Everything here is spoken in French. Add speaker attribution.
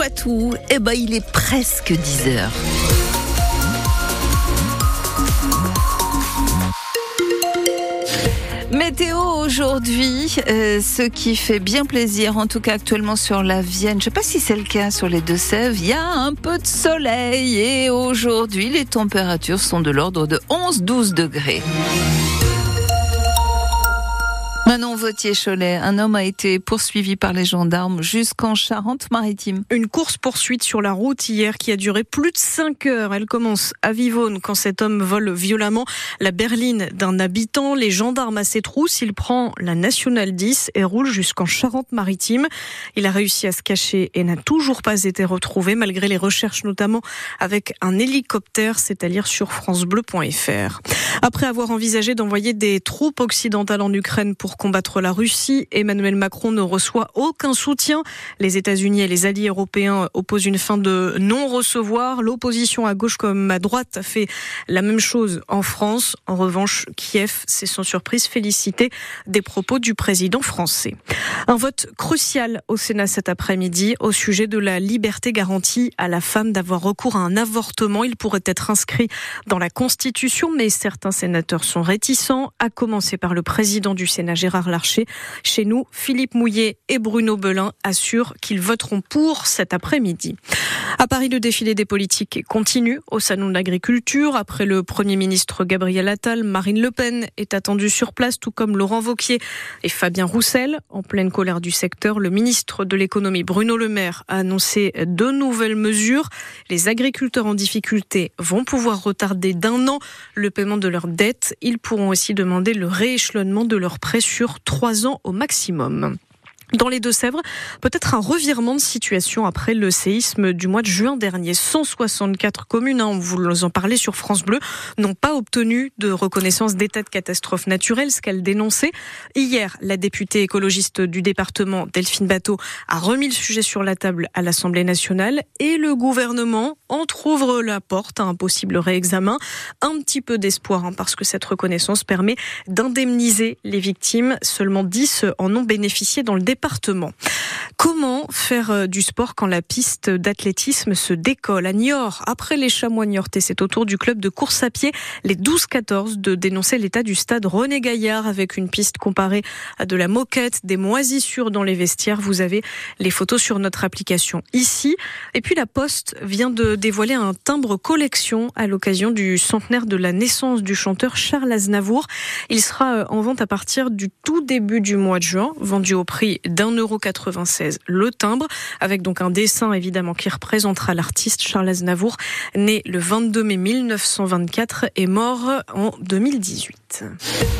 Speaker 1: Poitou, eh ben, il est presque 10 heures. Météo aujourd'hui, euh, ce qui fait bien plaisir, en tout cas actuellement sur la Vienne. Je ne sais pas si c'est le cas sur les Deux-Sèvres. Il y a un peu de soleil et aujourd'hui les températures sont de l'ordre de 11-12 degrés. Manon Vautier-Cholet, un homme a été poursuivi par les gendarmes jusqu'en Charente-Maritime.
Speaker 2: Une course-poursuite sur la route hier qui a duré plus de 5 heures. Elle commence à Vivonne quand cet homme vole violemment la berline d'un habitant. Les gendarmes à ses trousses, il prend la nationale 10 et roule jusqu'en Charente-Maritime. Il a réussi à se cacher et n'a toujours pas été retrouvé malgré les recherches notamment avec un hélicoptère, c'est à dire sur francebleu.fr. Après avoir envisagé d'envoyer des troupes occidentales en Ukraine pour combattre la Russie. Emmanuel Macron ne reçoit aucun soutien. Les États-Unis et les alliés européens opposent une fin de non-recevoir. L'opposition à gauche comme à droite a fait la même chose en France. En revanche, Kiev s'est sans surprise félicité des propos du président français. Un vote crucial au Sénat cet après-midi au sujet de la liberté garantie à la femme d'avoir recours à un avortement. Il pourrait être inscrit dans la Constitution, mais certains sénateurs sont réticents, à commencer par le président du Sénat, Gérard Larcher. Chez nous, Philippe Mouillet et Bruno Belin assurent qu'ils voteront pour cet après-midi. À Paris, le défilé des politiques continue au Salon de l'Agriculture. Après le Premier ministre Gabriel Attal, Marine Le Pen est attendue sur place, tout comme Laurent Vauquier et Fabien Roussel. En pleine colère du secteur, le ministre de l'économie Bruno Le Maire a annoncé de nouvelles mesures. Les agriculteurs en difficulté vont pouvoir retarder d'un an le paiement de leurs dettes. Ils pourront aussi demander le rééchelonnement de leurs prêts trois ans au maximum. Dans les Deux-Sèvres, peut-être un revirement de situation après le séisme du mois de juin dernier. 164 communes, hein, vous en parlez sur France Bleu, n'ont pas obtenu de reconnaissance d'état de catastrophe naturelle, ce qu'elle dénonçait. Hier, la députée écologiste du département, Delphine Bateau, a remis le sujet sur la table à l'Assemblée nationale et le gouvernement entrouvre la porte à un possible réexamen. Un petit peu d'espoir, hein, parce que cette reconnaissance permet d'indemniser les victimes. Seulement 10 en ont bénéficié dans le département Comment faire euh, du sport quand la piste d'athlétisme se décolle? À Niort Après les chamois niortais, c'est au tour du club de course à pied, les 12-14, de dénoncer l'état du stade René Gaillard avec une piste comparée à de la moquette, des moisissures dans les vestiaires. Vous avez les photos sur notre application ici. Et puis la Poste vient de dévoiler un timbre collection à l'occasion du centenaire de la naissance du chanteur Charles Aznavour. Il sera euh, en vente à partir du tout début du mois de juin, vendu au prix d'un euro 96 le timbre, avec donc un dessin évidemment qui représentera l'artiste Charles Aznavour, né le 22 mai 1924 et mort en 2018.